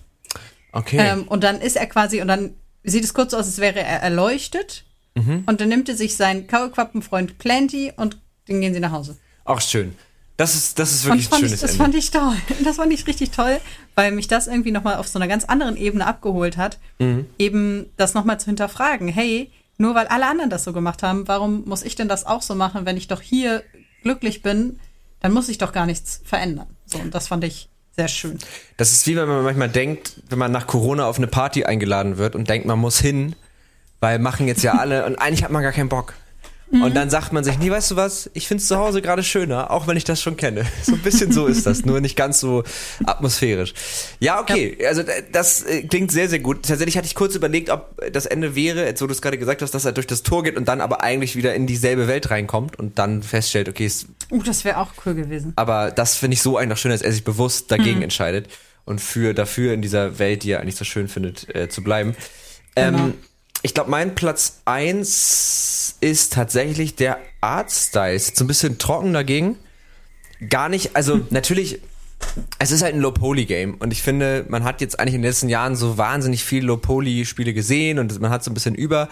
Okay. Ähm, und dann ist er quasi, und dann sieht es kurz aus, als wäre er erleuchtet. Mhm. Und dann nimmt er sich seinen Kaulquappenfreund Plenty und dann gehen sie nach Hause. Auch schön. Das ist, das ist wirklich ein schönes ich, Das Ende. fand ich toll. Das fand ich richtig toll, weil mich das irgendwie nochmal auf so einer ganz anderen Ebene abgeholt hat. Mhm. Eben das nochmal zu hinterfragen. Hey, nur weil alle anderen das so gemacht haben, warum muss ich denn das auch so machen, wenn ich doch hier glücklich bin, dann muss ich doch gar nichts verändern. So, und das fand ich sehr schön. Das ist wie wenn man manchmal denkt, wenn man nach Corona auf eine Party eingeladen wird und denkt, man muss hin, weil machen jetzt ja alle und eigentlich hat man gar keinen Bock. Mhm. Und dann sagt man sich, nee, weißt du was, ich finde es zu Hause gerade schöner, auch wenn ich das schon kenne. So ein bisschen so ist das, nur nicht ganz so atmosphärisch. Ja, okay, ja. also das äh, klingt sehr, sehr gut. Tatsächlich hatte ich kurz überlegt, ob das Ende wäre, jetzt wo du es gerade gesagt hast, dass er durch das Tor geht und dann aber eigentlich wieder in dieselbe Welt reinkommt und dann feststellt, okay, es... Uh, das wäre auch cool gewesen. Aber das finde ich so eigentlich noch schön, dass er sich bewusst dagegen mhm. entscheidet und für dafür in dieser Welt, die er eigentlich so schön findet, äh, zu bleiben. Genau. Ich glaube, mein Platz 1 ist tatsächlich der Artstyle. Ist so ein bisschen trocken dagegen. Gar nicht, also natürlich, es ist halt ein Low-Poly-Game und ich finde, man hat jetzt eigentlich in den letzten Jahren so wahnsinnig viele Low-Poly-Spiele gesehen und man hat so ein bisschen über.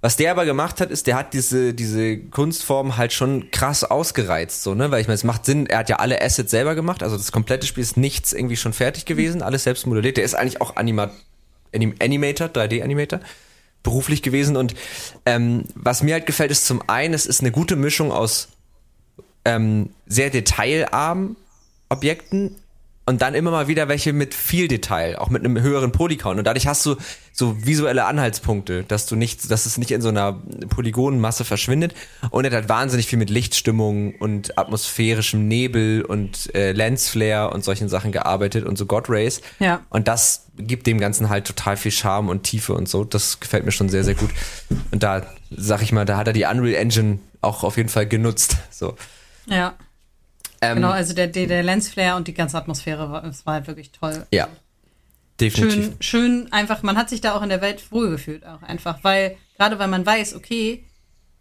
Was der aber gemacht hat, ist, der hat diese, diese Kunstform halt schon krass ausgereizt, so, ne? Weil ich meine, es macht Sinn, er hat ja alle Assets selber gemacht, also das komplette Spiel ist nichts irgendwie schon fertig gewesen, alles selbst modelliert. Der ist eigentlich auch Anima Anim Animator, 3D-Animator beruflich gewesen. Und ähm, was mir halt gefällt, ist zum einen, es ist eine gute Mischung aus ähm, sehr detailarmen Objekten und dann immer mal wieder welche mit viel Detail, auch mit einem höheren Polycount. Und dadurch hast du so visuelle Anhaltspunkte, dass du nicht, dass es nicht in so einer Polygonenmasse verschwindet. Und er hat wahnsinnig viel mit Lichtstimmung und atmosphärischem Nebel und äh, Lensflare und solchen Sachen gearbeitet und so God Rays. Ja. Und das gibt dem Ganzen halt total viel Charme und Tiefe und so. Das gefällt mir schon sehr, sehr gut. Und da, sag ich mal, da hat er die Unreal Engine auch auf jeden Fall genutzt. So. Ja. Ähm, genau, also der, der, der Lensflare und die ganze Atmosphäre, war, das war halt wirklich toll. Ja. Definitiv. Schön, schön einfach, man hat sich da auch in der Welt wohlgefühlt, auch einfach, weil, gerade weil man weiß, okay,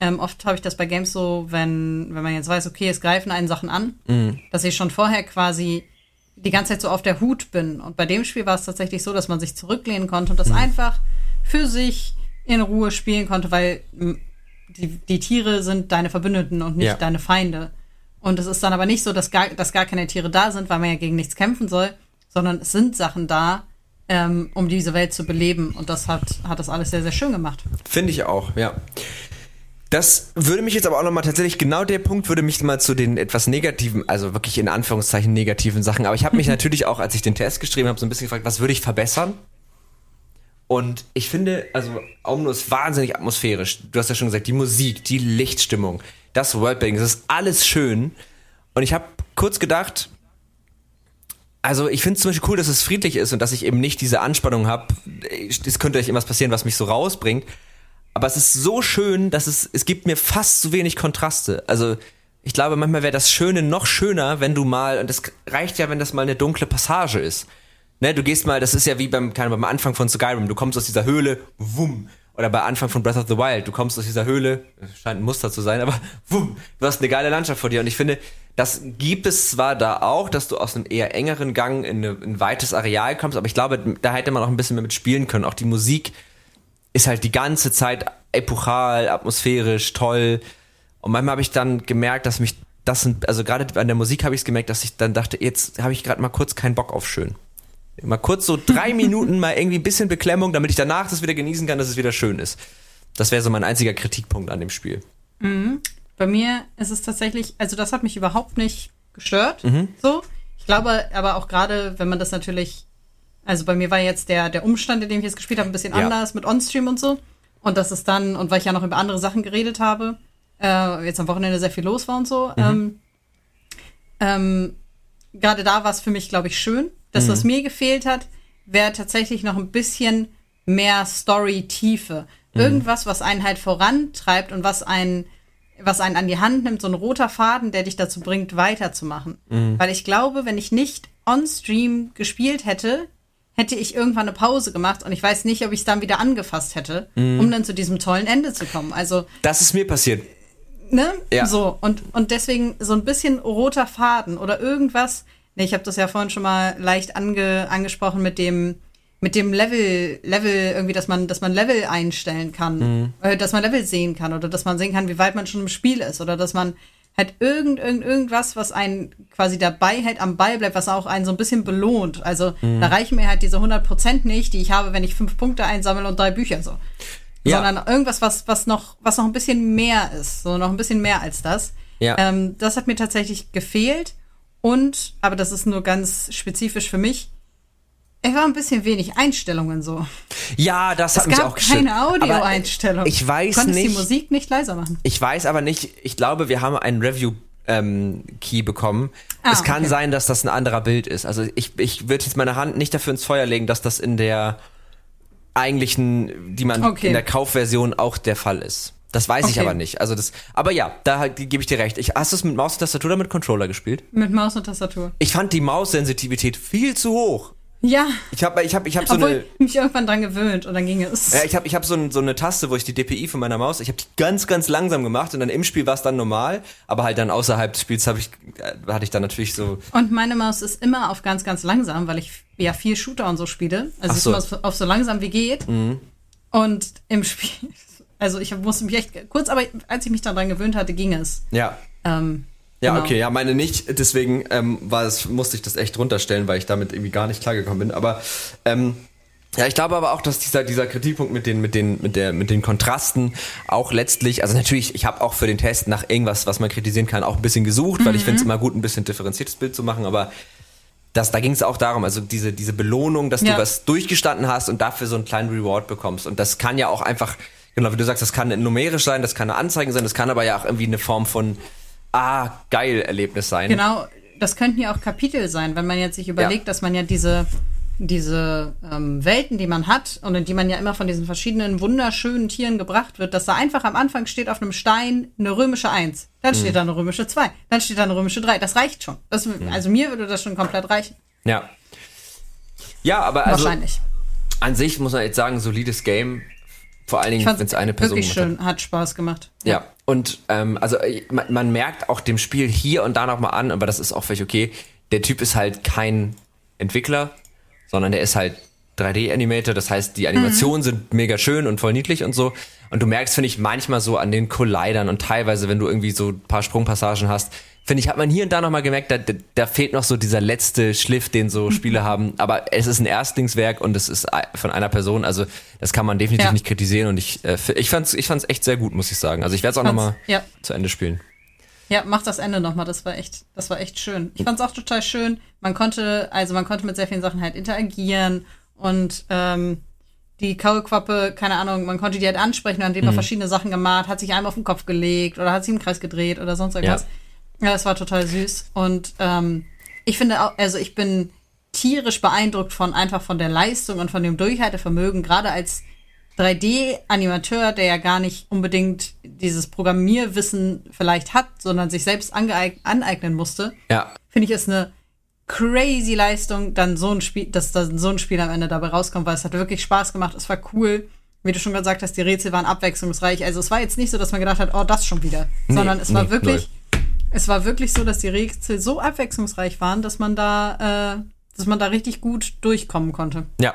ähm, oft habe ich das bei Games so, wenn, wenn man jetzt weiß, okay, es greifen einen Sachen an, mhm. dass ich schon vorher quasi die ganze Zeit so auf der Hut bin. Und bei dem Spiel war es tatsächlich so, dass man sich zurücklehnen konnte und das mhm. einfach für sich in Ruhe spielen konnte, weil die, die Tiere sind deine Verbündeten und nicht ja. deine Feinde. Und es ist dann aber nicht so, dass gar, dass gar keine Tiere da sind, weil man ja gegen nichts kämpfen soll, sondern es sind Sachen da, ähm, um diese Welt zu beleben. Und das hat, hat das alles sehr, sehr schön gemacht. Finde ich auch, ja. Das würde mich jetzt aber auch nochmal tatsächlich, genau der Punkt würde mich mal zu den etwas negativen, also wirklich in Anführungszeichen negativen Sachen. Aber ich habe mich natürlich auch, als ich den Test geschrieben habe, so ein bisschen gefragt, was würde ich verbessern? Und ich finde, also Omno ist wahnsinnig atmosphärisch. Du hast ja schon gesagt, die Musik, die Lichtstimmung, das Worldbuilding, das ist alles schön. Und ich habe kurz gedacht, also ich finde es zum Beispiel cool, dass es friedlich ist und dass ich eben nicht diese Anspannung habe. Es könnte euch irgendwas passieren, was mich so rausbringt. Aber es ist so schön, dass es, es gibt mir fast zu wenig Kontraste. Also ich glaube, manchmal wäre das Schöne noch schöner, wenn du mal, und das reicht ja, wenn das mal eine dunkle Passage ist. Ne, du gehst mal, das ist ja wie beim, keine, beim Anfang von Skyrim, du kommst aus dieser Höhle, wumm, oder bei Anfang von Breath of the Wild, du kommst aus dieser Höhle, scheint ein Muster zu sein, aber wumm, du hast eine geile Landschaft vor dir. Und ich finde, das gibt es zwar da auch, dass du aus einem eher engeren Gang in, eine, in ein weites Areal kommst, aber ich glaube, da hätte man auch ein bisschen mehr mit spielen können. Auch die Musik ist halt die ganze Zeit epochal, atmosphärisch, toll. Und manchmal habe ich dann gemerkt, dass mich das sind, also gerade an der Musik habe ich es gemerkt, dass ich dann dachte, jetzt habe ich gerade mal kurz keinen Bock auf schön. Mal kurz so drei Minuten mal irgendwie ein bisschen Beklemmung, damit ich danach das wieder genießen kann, dass es wieder schön ist. Das wäre so mein einziger Kritikpunkt an dem Spiel. Mhm. Bei mir ist es tatsächlich, also das hat mich überhaupt nicht gestört. Mhm. So, Ich glaube aber auch gerade, wenn man das natürlich, also bei mir war jetzt der, der Umstand, in dem ich es gespielt habe, ein bisschen Ja. anders mit Onstream und so. Und das ist dann, und weil ich ja noch über andere Sachen geredet habe, äh, jetzt am Wochenende sehr viel los war und so, ähm, ähm, gerade da war es für mich, glaube ich, schön. Das, was mir gefehlt hat, wäre tatsächlich noch ein bisschen mehr Story-Tiefe. Irgendwas, was einen halt vorantreibt und was einen, was einen an die Hand nimmt, so ein roter Faden, der dich dazu bringt, weiterzumachen. Weil ich glaube, wenn ich nicht on-stream gespielt hätte, hätte ich irgendwann eine Pause gemacht und ich weiß nicht, ob ich es dann wieder angefasst hätte, um dann zu diesem tollen Ende zu kommen. Also Das ist mir passiert. ne? Ja. So, und, und deswegen so ein bisschen roter Faden oder irgendwas. Ich habe das ja vorhin schon mal leicht ange, angesprochen mit dem mit dem Level, Level irgendwie, dass man, dass man Level einstellen kann, Mhm. äh, dass man Level sehen kann oder dass man sehen kann, wie weit man schon im Spiel ist oder dass man halt irgend, irgend, irgendwas, was einen quasi dabei hält, am Ball bleibt, was auch einen so ein bisschen belohnt. Also Mhm. da reichen mir halt diese 100% nicht, die ich habe, wenn ich fünf Punkte einsammle und drei Bücher so Ja. sondern irgendwas, was, was noch, was noch ein bisschen mehr ist, so noch ein bisschen mehr als das. Ja. Ähm, das hat mir tatsächlich gefehlt. Und, aber das ist nur ganz spezifisch für mich, es war ein bisschen wenig Einstellungen so. Ja, das hat Es mich gab auch gestört. keine Aber Audioeinstellung. Ich weiß du konntest nicht. die Musik nicht leiser machen. Ich weiß aber nicht, ich glaube, wir haben einen Review-Key bekommen. Ah, es kann okay. sein, dass das ein anderer Bild ist. Also ich, ich würde jetzt meine Hand nicht dafür ins Feuer legen, dass das in der eigentlichen, die man Okay. in der Kaufversion auch der Fall ist. Das weiß ich Okay. aber nicht. Also das, aber ja, da gebe ich dir recht. Ich, hast du es mit Maus und Tastatur oder mit Controller gespielt? Mit Maus und Tastatur. Ich fand die Maussensitivität viel zu hoch. Ja, Ich habe ich hab, ich hab so obwohl eine ich mich irgendwann dran gewöhnt und dann ging es. Ja, ich habe ich hab so, ein, so eine Taste, wo ich die DPI von meiner Maus, ich habe die ganz, ganz langsam gemacht und dann im Spiel war es dann normal, aber halt dann außerhalb des Spiels hab ich, äh, hatte ich dann natürlich so, Und meine Maus ist immer auf ganz, ganz langsam, weil ich ja viel Shooter und so spiele. Also ist so. Mhm. immer auf- auf so langsam wie geht. Und im Spiel, also ich musste mich echt kurz, aber als ich mich daran gewöhnt hatte, ging es. ja. Ähm, Ja, genau. okay, ja, meine nicht, deswegen ähm, war es, musste ich das echt runterstellen, weil ich damit irgendwie gar nicht klargekommen bin. Aber ähm, ja, ich glaube aber auch, dass dieser, dieser Kritikpunkt mit den, mit den, mit der, mit den Kontrasten auch letztlich, also natürlich, ich habe auch für den Test nach irgendwas, was man kritisieren kann, auch ein bisschen gesucht, weil ich finde es immer gut, ein bisschen differenziertes Bild zu machen, aber das, da ging es auch darum, also diese, diese Belohnung, dass Ja. du was durchgestanden hast und dafür so einen kleinen Reward bekommst. Und das kann ja auch einfach, genau wie du sagst, das kann numerisch sein, das kann eine Anzeige sein, das kann aber ja auch irgendwie eine Form von Ah, geil Erlebnis sein. Genau, das könnten ja auch Kapitel sein, wenn man jetzt sich überlegt, dass man ja diese, diese ähm, Welten, die man hat und in die man ja immer von diesen verschiedenen wunderschönen Tieren gebracht wird, dass da einfach am Anfang steht auf einem Stein eine römische 1, dann steht da eine römische 2, dann steht da eine römische 3. Das reicht schon. Das, Also mir würde das schon komplett reichen. Ja. Ja, aber also Wahrscheinlich. an sich muss man jetzt sagen, solides Game. Vor allen Dingen, wenn es eine Person wirklich gemacht hat. schön, hat Spaß gemacht. Ja, und ähm, also äh, man, man merkt auch dem Spiel hier und da nochmal an, aber das ist auch völlig okay, der Typ ist halt kein Entwickler, sondern der ist halt 3D-Animator, das heißt, die Animationen sind mega schön und voll niedlich und so. Und du merkst, finde ich, manchmal so an den Collidern und teilweise, wenn du irgendwie so ein paar Sprungpassagen hast, finde ich, hat man hier und da nochmal gemerkt, da, da fehlt noch so dieser letzte Schliff, den so Spiele haben. Aber es ist ein Erstlingswerk und es ist von einer Person, also das kann man definitiv Ja. nicht kritisieren und ich, äh, ich fand's, ich fand's echt sehr gut, muss ich sagen. Also ich werde es auch nochmal ja. zu Ende spielen. Ja, mach das Ende nochmal, das war echt, das war echt schön. Ich fand's auch total schön. Man konnte, also man konnte mit sehr vielen Sachen halt interagieren und ähm, die Kaulquappe, keine Ahnung, man konnte die halt ansprechen, an Mhm. dem er verschiedene Sachen gemacht, hat sich einmal auf den Kopf gelegt oder hat sich im Kreis gedreht oder sonst irgendwas. Ja, das war total süß. Und ähm, ich finde auch, also ich bin tierisch beeindruckt von einfach von der Leistung und von dem Durchhaltevermögen, gerade als 3D-Animateur, der ja gar nicht unbedingt dieses Programmierwissen vielleicht hat, sondern sich selbst aneignen musste, Ja, finde ich es eine crazy Leistung, dann so ein Spiel, dass dann so ein Spiel am Ende dabei rauskommt, weil es hat wirklich Spaß gemacht, es war cool. Wie du schon gesagt hast, die Rätsel waren abwechslungsreich. Also es war jetzt nicht so, dass man gedacht hat, oh, das schon wieder, Nee, sondern es war nee, wirklich, es war wirklich so, dass die Rätsel so abwechslungsreich waren, dass man da, äh, dass man da richtig gut durchkommen konnte. ja,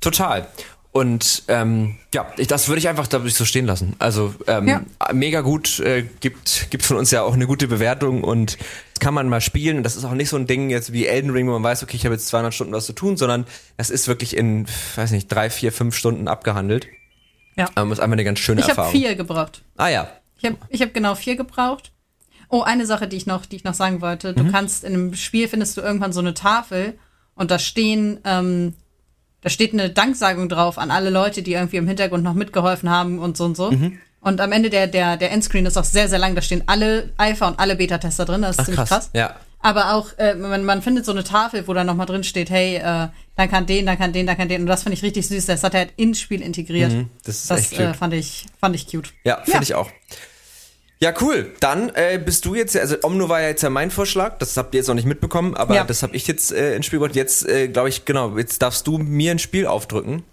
total. Und ähm, ja, ich, das würde ich einfach dadurch so stehen lassen. Also ähm, Ja. mega gut, äh, gibt, gibt von uns ja auch eine gute Bewertung und das kann man mal spielen. Und das ist auch nicht so ein Ding jetzt wie Elden Ring, wo man weiß, okay, ich habe jetzt 200 Stunden was zu tun, sondern das ist wirklich in, weiß nicht, drei, vier, fünf Stunden abgehandelt. Ja. Ähm, ist einfach eine ganz schöne Ich habe Erfahrung. vier gebraucht. Ah ja, Ich habe ich hab genau vier gebraucht. Oh, eine Sache, die ich noch, die ich noch sagen wollte. Du kannst in einem Spiel findest du irgendwann so eine Tafel und da stehen, ähm, da steht eine Danksagung drauf an alle Leute, die irgendwie im Hintergrund noch mitgeholfen haben und so und so. Und am Ende der, der, der Endscreen ist auch sehr, sehr lang. Da stehen alle Alpha- und alle Beta-Tester drin. Das ist ziemlich krass. Ja. Aber auch, äh, man, man findet so eine Tafel, wo da nochmal drin steht, hey, äh, dann kann den, dann kann den, dann kann den. Und das finde ich richtig süß. Das hat er halt ins Spiel integriert. Mhm, das ist das echt cute. äh, fand ich, fand ich cute. Ja, finde ich auch. Ja, cool. Dann äh, bist du jetzt, also Omno war ja jetzt ja mein Vorschlag, das habt ihr jetzt noch nicht mitbekommen, aber Ja. das habe ich jetzt äh, ins Spiel gebracht. Jetzt, äh, glaube ich, genau, jetzt darfst du mir ein Spiel aufdrücken.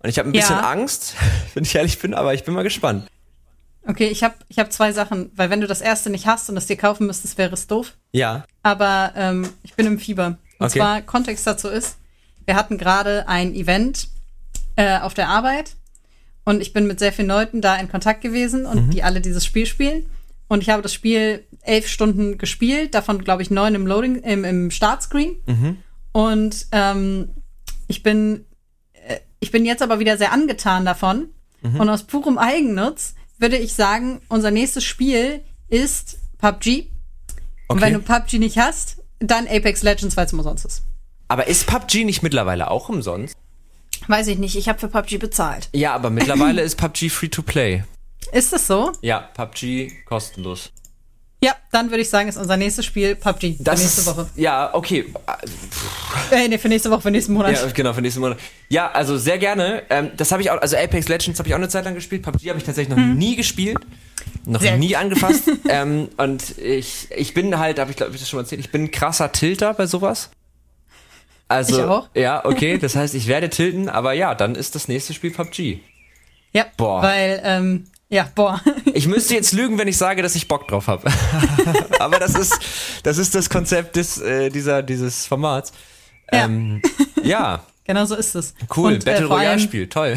Und ich habe ein Ja. bisschen Angst, wenn ich ehrlich bin, aber ich bin mal gespannt. Okay, ich habe ich hab zwei Sachen, weil wenn du das erste nicht hast und es dir kaufen müsstest, wäre es doof. Ja. Aber ähm, ich bin im Fieber. Und Okay. zwar, Kontext dazu ist, wir hatten gerade ein Event äh, auf der Arbeit und ich bin mit sehr vielen Leuten da in Kontakt gewesen und die alle dieses Spiel spielen. Und ich habe das Spiel elf Stunden gespielt, davon glaube ich neun im Loading, im, im Startscreen. Und ähm, ich bin, äh, ich bin jetzt aber wieder sehr angetan davon. Und aus purem Eigennutz würde ich sagen, unser nächstes Spiel ist PUBG. Und wenn du PUBG nicht hast, dann Apex Legends, weil es umsonst ist. Aber ist PUBG nicht mittlerweile auch umsonst? Weiß ich nicht, ich habe für PUBG bezahlt. Ja, aber mittlerweile ist PUBG free to play. Ist das so? Ja, PUBG kostenlos. Ja, dann würde ich sagen, ist unser nächstes Spiel PUBG. Das für nächste ist, Woche. Ja, okay. Äh, nee, für nächste Woche, für nächsten Monat. Ja, genau, für nächsten Monat. Ja, also sehr gerne. Ähm, das habe ich auch, also Apex Legends habe ich auch eine Zeit lang gespielt. PUBG habe ich tatsächlich noch nie gespielt. Noch Sehr nie angefasst. ähm, und ich, ich bin halt, habe ich glaube ich das schon mal erzählt, ich bin ein krasser Tilter bei sowas. Also, Ich auch. ja, okay, das heißt, ich werde tilten, aber ja, dann ist das nächste Spiel PUBG. Ja, Boah. weil, ähm, ja, boah. Ich müsste jetzt lügen, wenn ich sage, dass ich Bock drauf habe. aber das ist, das ist das Konzept des, äh, dieser, dieses Formats. Ja. Ähm, ja, genau so ist es. cool, Und, äh, Battle vor allem- Royale Spiel, toll.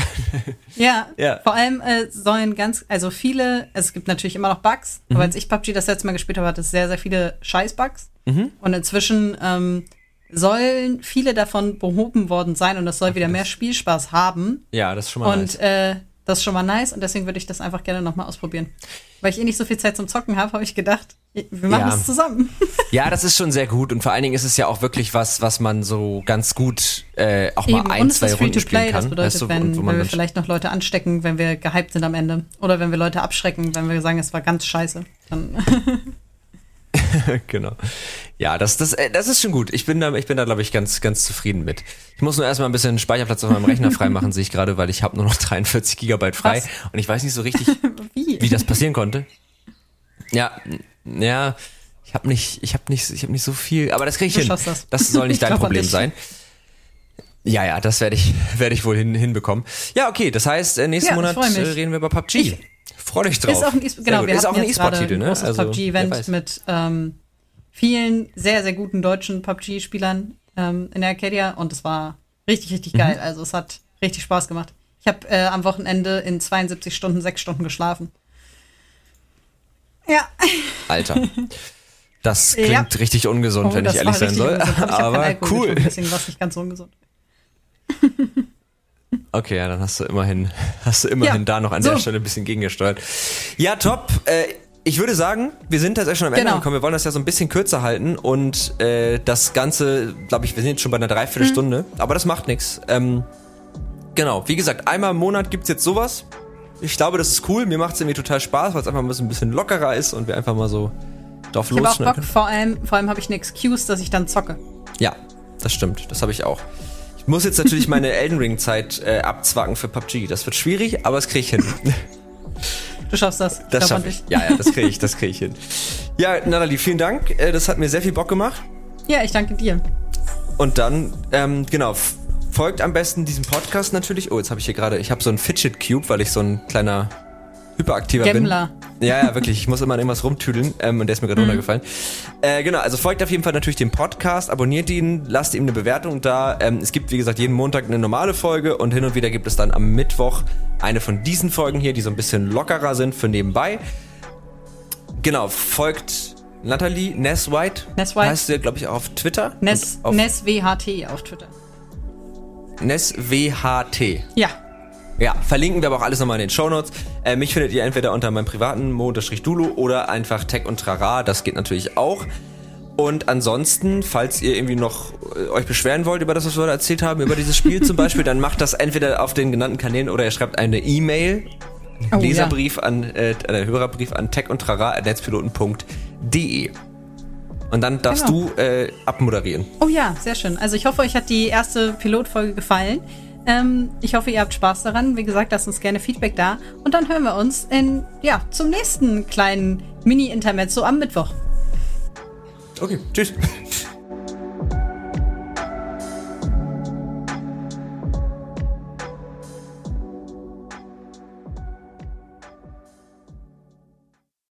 Ja, Ja. vor allem äh, sollen ganz, also viele, es gibt natürlich immer noch Bugs, Mhm. aber als ich PUBG das letzte Mal gespielt habe, hatte es sehr, sehr viele Scheiß-Bugs. Mhm. Und inzwischen ähm, sollen viele davon behoben worden sein und es soll wieder mehr Spielspaß haben. Ja, das ist schon mal Und nice. äh, das ist schon mal nice und deswegen würde ich das einfach gerne nochmal ausprobieren. Weil ich eh nicht so viel Zeit zum Zocken habe, habe ich gedacht, wir machen Ja. es zusammen. Ja, das ist schon sehr gut und vor allen Dingen ist es ja auch wirklich was, was man so ganz gut äh, auch mal Eben, ein, und es zwei ist Runden spielen kann. das bedeutet, weißt du, wenn, und wenn wir vielleicht noch Leute anstecken, wenn wir gehypt sind am Ende. Oder wenn wir Leute abschrecken, wenn wir sagen, es war ganz scheiße. Dann genau. Ja, das, das, äh, das ist schon gut. Ich bin da, ich bin da, glaube ich, ganz, ganz zufrieden mit. Ich muss nur erstmal ein bisschen Speicherplatz auf meinem Rechner freimachen, sehe ich gerade, weil ich habe nur noch 43 Gigabyte frei Was? und ich weiß nicht so richtig, wie? wie das passieren konnte. Ja, ja, ich habe nicht, ich habe nicht, ich habe nicht so viel, aber das kriege ich Du hin. das. Das soll nicht Ich dein Problem sein. Ja, ja, das werde ich, werde ich wohl hin, hinbekommen. Ja, okay, das heißt, äh, nächsten Ja, ich Monat äh, reden wir über PUBG. Freu dich drauf. Ist auch ein E- Sehr genau, ist auch ein E-Sport-Titel, ne? großes wer PUBG-Event mit ähm, vielen sehr, sehr guten deutschen PUBG-Spielern ähm, in der Arcadia und es war richtig, richtig Mhm. geil. Also es hat richtig Spaß gemacht. Ich habe äh, am Wochenende in 72 Stunden sechs Stunden geschlafen. Ja, Alter. Das klingt Ja. richtig ungesund, Oh, wenn ich ehrlich sein soll. Aber cool. getrunken, Deswegen war es nicht ganz so ungesund. Okay, ja, dann hast du immerhin, hast du immerhin Ja, da noch an so. der Stelle ein bisschen gegengesteuert. Ja, top. Äh, ich würde sagen, wir sind tatsächlich schon am Ende Genau. gekommen. Wir wollen das ja so ein bisschen kürzer halten und äh, das Ganze, glaube ich, wir sind jetzt schon bei einer Dreiviertelstunde, Mhm. aber das macht nichts. Ähm, genau, wie gesagt, einmal im Monat gibt's jetzt sowas. Ich glaube, das ist cool. Mir macht's irgendwie total Spaß, weil es einfach mal ein bisschen lockerer ist und wir einfach mal so drauf Ich habe auch losschneiden Bock, vor allem, vor allem habe ich eine Excuse, dass ich dann zocke. ja, das stimmt. Das habe ich auch. Ich muss jetzt natürlich meine Elden Ring Zeit äh, abzwacken für PUBG. Das wird schwierig, aber das kriege ich hin. Du schaffst das. Das schaffe ich. Ja, ja, das kriege ich, das kriege ich hin. Ja, Natalie, vielen Dank. Äh, das hat mir sehr viel Bock gemacht. Ja, ich danke dir. Und dann, ähm, genau, folgt am besten diesem Podcast natürlich. Oh, jetzt habe ich hier gerade, ich habe so einen Fidget Cube, weil ich so ein kleiner hyperaktiver Gemmler. bin. Ja, ja, wirklich. Ich muss immer an irgendwas rumtüdeln ähm, und der ist mir gerade runtergefallen. Äh, genau, also folgt auf jeden Fall natürlich dem Podcast, abonniert ihn, lasst ihm eine Bewertung da. Ähm, es gibt, wie gesagt, jeden Montag eine normale Folge und hin und wieder gibt es dann am Mittwoch eine von diesen Folgen hier, die so ein bisschen lockerer sind für nebenbei. Genau, folgt Natalie Ness White. Ness White. Heißt du, glaube ich, auch auf Twitter. Ness, auf Ness WHT auf Twitter. Ness WHT. Ja. Ja, verlinken wir aber auch alles nochmal in den Shownotes. Äh, mich findet ihr entweder unter meinem privaten mo-dulu oder einfach Tech und Trara, das geht natürlich auch. Und ansonsten, falls ihr irgendwie noch äh, euch beschweren wollt über das, was wir da erzählt haben, über dieses Spiel zum Beispiel, dann macht das entweder auf den genannten Kanälen oder ihr schreibt eine E-Mail, oh, Leserbrief ja. an, äh, einen Hörerbrief an tech und trara.netzpiloten.de. Und dann darfst genau. du äh, abmoderieren. Oh ja, sehr schön. Also ich hoffe, euch hat die erste Pilotfolge gefallen. Ähm, ich hoffe, ihr habt Spaß daran. Wie gesagt, lasst uns gerne Feedback da. Und dann hören wir uns in, ja, zum nächsten kleinen Mini-Intermezzo am Mittwoch. Okay, tschüss.